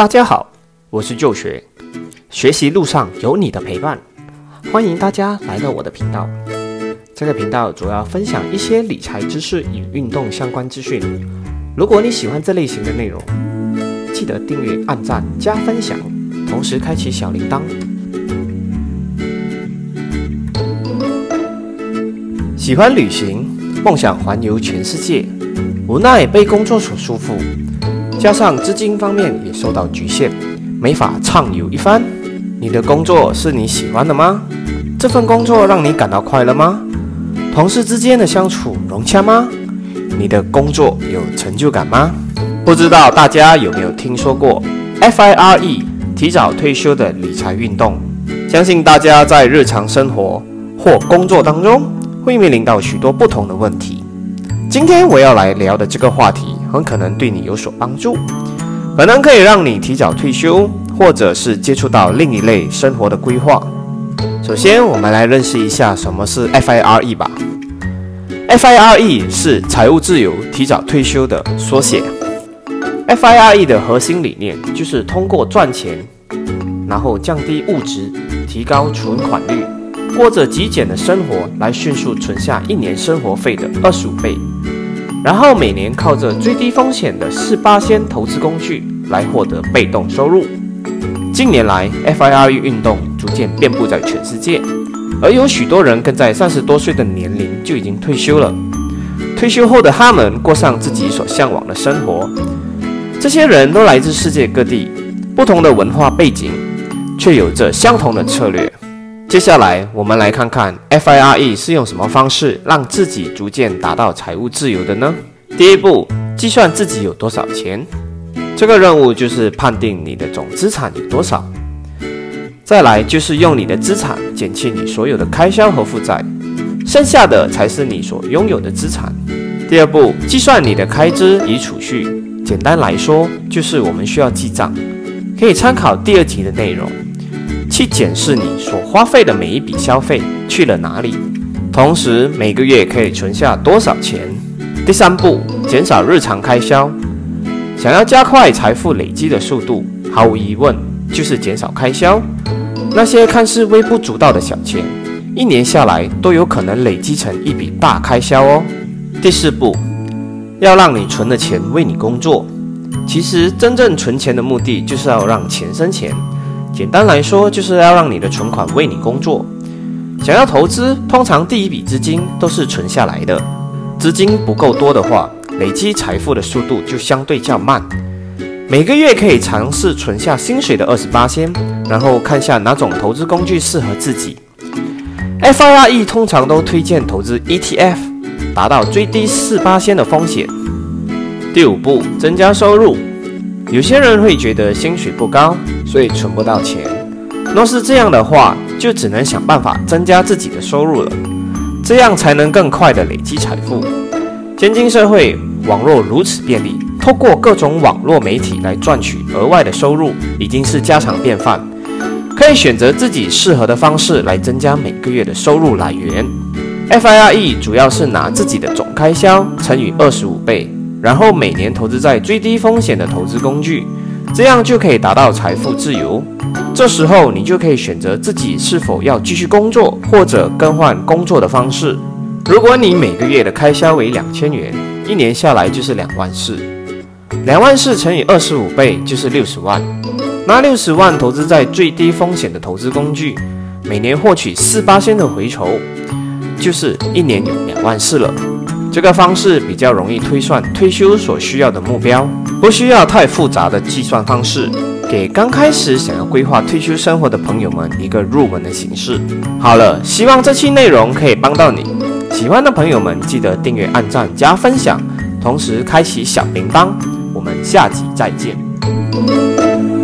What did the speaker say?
大家好，我是旧学，学习路上有你的陪伴，欢迎大家来到我的频道。这个频道主要分享一些理财知识与运动相关资讯。如果你喜欢这类型的内容，记得订阅、按赞、加分享，同时开启小铃铛。喜欢旅行，梦想环游全世界，无奈被工作所束缚。加上资金方面也受到局限，没法畅游一番。你的工作是你喜欢的吗？这份工作让你感到快乐吗？同事之间的相处融洽吗？你的工作有成就感吗？不知道大家有没有听说过 FIRE 提早退休的理财运动？相信大家在日常生活或工作当中会面临到许多不同的问题。今天我要来聊的这个话题。很可能对你有所帮助，可能可以让你提早退休，或者是接触到另一类生活的规划。首先，我们来认识一下什么是 FIRE 吧。FIRE 是财务自由、提早退休的缩写。FIRE 的核心理念就是通过赚钱，然后降低物质，提高存款率，过着极简的生活，来迅速存下一年生活费的二十五倍。然后每年靠着最低风险的四八仙投资工具来获得被动收入。近年来，FIRE 运动逐渐遍布在全世界，而有许多人更在三十多岁的年龄就已经退休了。退休后的他们过上自己所向往的生活。这些人都来自世界各地，不同的文化背景，却有着相同的策略。接下来，我们来看看 FIRE 是用什么方式让自己逐渐达到财务自由的呢？第一步，计算自己有多少钱。这个任务就是判定你的总资产有多少。再来就是用你的资产减去你所有的开销和负债，剩下的才是你所拥有的资产。第二步，计算你的开支与储蓄。简单来说，就是我们需要记账，可以参考第二集的内容。去检视你所花费的每一笔消费去了哪里，同时每个月可以存下多少钱。第三步，减少日常开销。想要加快财富累积的速度，毫无疑问就是减少开销。那些看似微不足道的小钱，一年下来都有可能累积成一笔大开销哦。第四步，要让你存的钱为你工作。其实真正存钱的目的就是要让钱生钱。简单来说，就是要让你的存款为你工作。想要投资，通常第一笔资金都是存下来的。资金不够多的话，累积财富的速度就相对较慢。每个月可以尝试存下薪水的二十八先，然后看下哪种投资工具适合自己。FIRE 通常都推荐投资 ETF，达到最低四八先的风险。第五步，增加收入。有些人会觉得薪水不高，所以存不到钱。若是这样的话，就只能想办法增加自己的收入了，这样才能更快的累积财富。现今社会网络如此便利，透过各种网络媒体来赚取额外的收入，已经是家常便饭。可以选择自己适合的方式来增加每个月的收入来源。FIRE 主要是拿自己的总开销乘以二十五倍。然后每年投资在最低风险的投资工具，这样就可以达到财富自由。这时候你就可以选择自己是否要继续工作，或者更换工作的方式。如果你每个月的开销为两千元，一年下来就是两万四，两万四乘以二十五倍就是六十万。拿六十万投资在最低风险的投资工具，每年获取四八千的回酬，就是一年有两万四了。这个方式比较容易推算退休所需要的目标，不需要太复杂的计算方式，给刚开始想要规划退休生活的朋友们一个入门的形式。好了，希望这期内容可以帮到你。喜欢的朋友们记得订阅、按赞、加分享，同时开启小铃铛。我们下集再见。